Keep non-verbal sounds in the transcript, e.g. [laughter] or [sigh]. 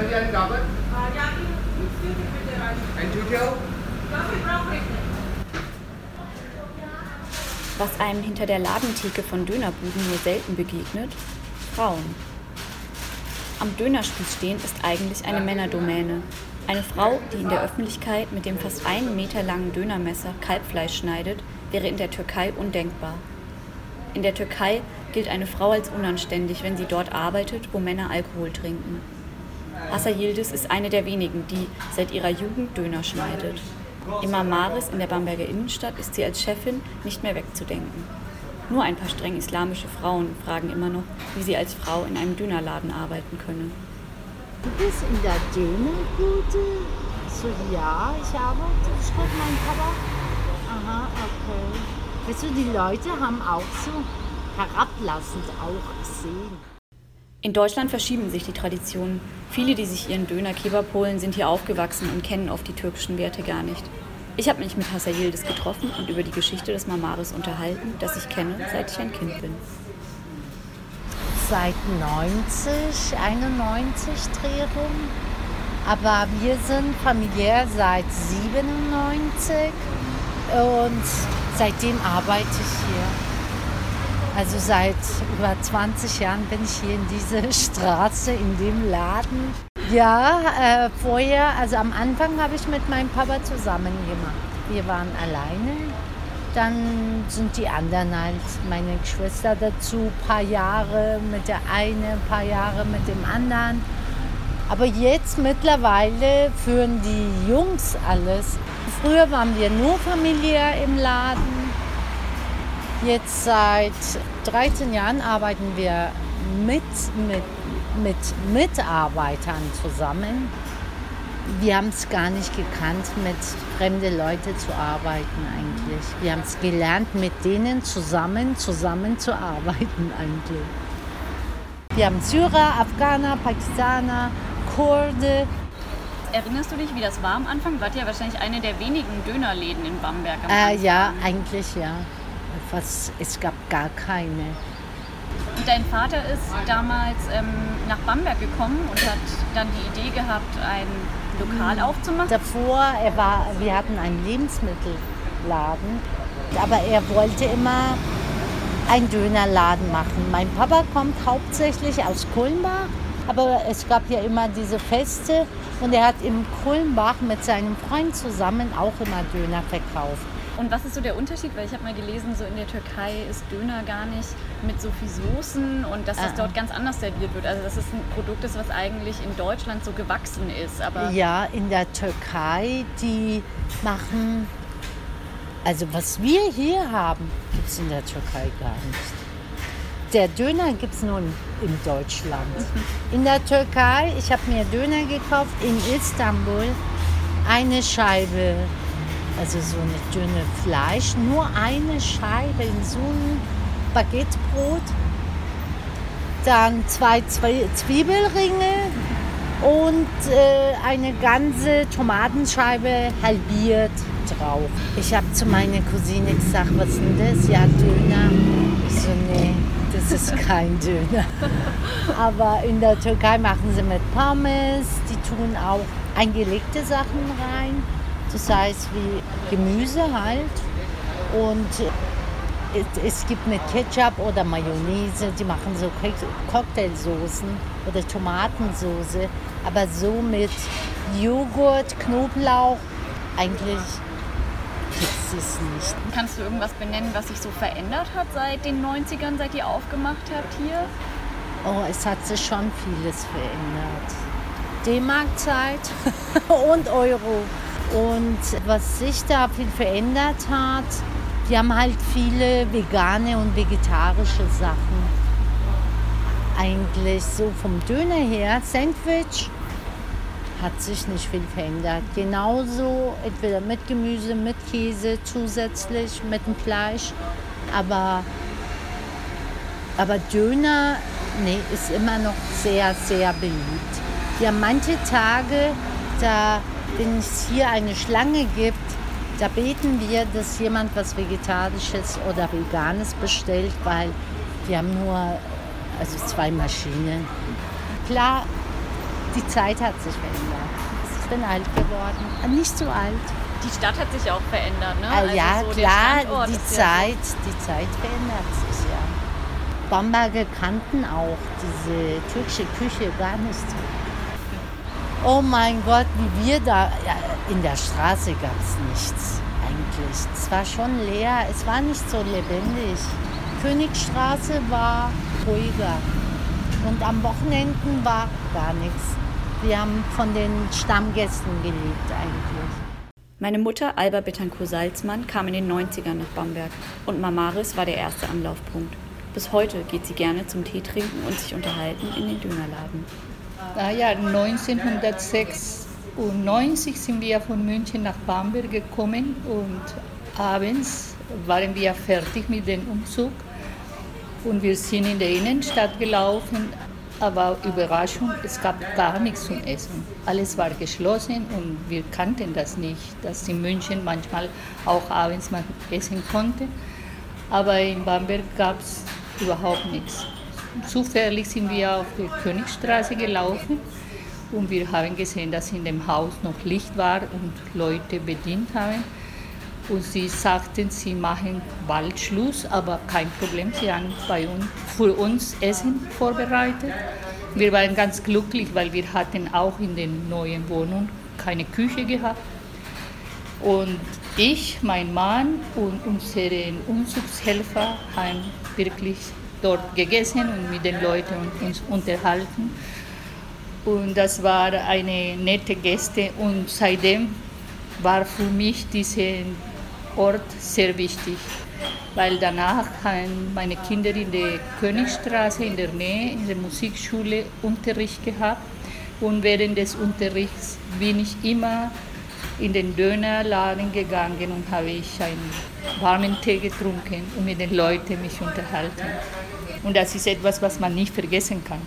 Können Sie einen Gabel? Ein Tutel? Was einem hinter der Ladentheke von Dönerbuden nur selten begegnet, Frauen. Am Dönerspieß stehen ist eigentlich eine Männerdomäne. Eine Frau, die in der Öffentlichkeit mit dem fast einen Meter langen Dönermesser Kalbfleisch schneidet, wäre in der Türkei undenkbar. In der Türkei gilt eine Frau als unanständig, wenn sie dort arbeitet, wo Männer Alkohol trinken. Assa Yildiz ist eine der wenigen, die seit ihrer Jugend Döner schneidet. Im Marmaris in der Bamberger Innenstadt ist sie als Chefin nicht mehr wegzudenken. Nur ein paar streng islamische Frauen fragen immer noch, wie sie als Frau in einem Dönerladen arbeiten könne. Du bist in der Dönerbude? So, ja, ich arbeite, schreibt mein Papa. Aha, okay. Weißt du, die Leute haben auch so herablassend auch gesehen. In Deutschland verschieben sich die Traditionen. Viele, die sich ihren Döner Kebab holen, sind hier aufgewachsen und kennen oft die türkischen Werte gar nicht. Ich habe mich mit Hassan Yildiz getroffen und über die Geschichte des Marmaris unterhalten, das ich kenne, seit ich ein Kind bin. Seit 90, 91 Dreh rum. Aber wir sind familiär seit 97 und seitdem arbeite ich hier. Also seit über 20 Jahren bin ich hier in dieser [laughs] Straße, in dem Laden. Ja, äh, vorher, also am Anfang habe ich mit meinem Papa zusammen gemacht. Wir waren alleine. Dann sind die anderen halt, meine Geschwister dazu, ein paar Jahre mit der einen, ein paar Jahre mit dem anderen. Aber jetzt mittlerweile führen die Jungs alles. Früher waren wir nur familiär im Laden. Jetzt seit 13 Jahren arbeiten wir mit, mit, mit Mitarbeitern zusammen. Wir haben es gar nicht gekannt, mit fremden Leuten zu arbeiten eigentlich. Wir haben es gelernt, mit denen zusammen, zusammen zu arbeiten [laughs] eigentlich. Wir haben Syrer, Afghaner, Pakistaner, Kurde. Erinnerst du dich, wie das war am Anfang? Wart ja wahrscheinlich eine der wenigen Dönerläden in Bamberg. Äh, ja, eigentlich ja was, es gab gar keine. Und dein Vater ist damals ähm, nach Bamberg gekommen und hat dann die Idee gehabt, ein Lokal hm. aufzumachen? Davor, er war, wir hatten einen Lebensmittelladen, aber er wollte immer einen Dönerladen machen. Mein Papa kommt hauptsächlich aus Kulmbach, aber es gab ja immer diese Feste und er hat im Kulmbach mit seinem Freund zusammen auch immer Döner verkauft. Und was ist so der Unterschied? Weil ich habe mal gelesen, so in der Türkei ist Döner gar nicht mit so viel Soßen und dass das ah. dort ganz anders serviert wird. Also dass es ein Produkt ist, was eigentlich in Deutschland so gewachsen ist. Aber ja, in der Türkei, die machen, also was wir hier haben, gibt es in der Türkei gar nicht. Der Döner gibt es nur in Deutschland. Mhm. In der Türkei, ich habe mir Döner gekauft in Istanbul, eine Scheibe also so eine dünne Fleisch, nur eine Scheibe in so einem Baguettebrot, dann zwei Zwiebelringe und äh, eine ganze Tomatenscheibe halbiert drauf. Ich habe zu meiner Cousine gesagt, was ist denn das? Ja, Döner. Ich so, nee, das ist [laughs] kein Döner. Aber in der Türkei machen sie mit Pommes, die tun auch eingelegte Sachen rein. Das heißt wie Gemüse halt. Und es gibt mit Ketchup oder Mayonnaise, die machen so Cocktailsoßen oder Tomatensoße, aber so mit Joghurt, Knoblauch, eigentlich gibt es nicht. Kannst du irgendwas benennen, was sich so verändert hat seit den 90ern, seit ihr aufgemacht habt hier? Oh, es hat sich schon vieles verändert. D-Mark-Zeit [laughs] und Euro. Und was sich da viel verändert hat, die haben halt viele vegane und vegetarische Sachen. Eigentlich so vom Döner her, Sandwich hat sich nicht viel verändert. Genauso entweder mit Gemüse, mit Käse zusätzlich, mit dem Fleisch. Aber, aber Döner nee, ist immer noch sehr, sehr beliebt. Ja, manche Tage, da wenn es hier eine Schlange gibt, da beten wir, dass jemand was Vegetarisches oder Veganes bestellt, weil wir haben nur also zwei Maschinen. Klar, Die Zeit hat sich verändert. Ich bin alt geworden. Äh, nicht so alt. Die Stadt hat sich auch verändert, ne? Also ja, so klar, die Zeit, so. die Zeit verändert sich, ja. Bamberger kannten auch diese türkische Küche gar nicht. Oh mein Gott, wie wir da, ja, in der Straße gab es nichts eigentlich. Es war schon leer, es war nicht so lebendig. Königstraße war ruhiger und am Wochenenden war gar nichts. Wir haben von den Stammgästen gelebt eigentlich. Meine Mutter Alba Betancourt-Salzmann kam in den 90ern nach Bamberg und Mamaris war der erste Anlaufpunkt. Bis heute geht sie gerne zum Tee trinken und sich unterhalten in den Dönerladen. Ah ja, 1996 sind wir von München nach Bamberg gekommen und abends waren wir fertig mit dem Umzug und wir sind in der Innenstadt gelaufen. Aber Überraschung, es gab gar nichts zum Essen. Alles war geschlossen und wir kannten das nicht, dass in München manchmal auch abends man essen konnte. Aber in Bamberg gab es überhaupt nichts. Zufällig sind wir auf der Königstraße gelaufen und wir haben gesehen, dass in dem Haus noch Licht war und Leute bedient haben. Und sie sagten, sie machen bald Schluss, aber kein Problem, sie haben bei uns, für uns Essen vorbereitet. Wir waren ganz glücklich, weil wir hatten auch in den neuen Wohnungen keine Küche gehabt. Und ich, mein Mann und unsere Umzugshelfer haben wirklich dort gegessen und mit den Leuten uns unterhalten. Und das war eine nette Gäste und seitdem war für mich dieser Ort sehr wichtig, weil danach haben meine Kinder in der Königstraße in der Nähe in der Musikschule Unterricht gehabt und während des Unterrichts bin ich immer in den Dönerladen gegangen und habe ich einen warmen Tee getrunken und mit den Leuten mich unterhalten. Und das ist etwas, was man nicht vergessen kann.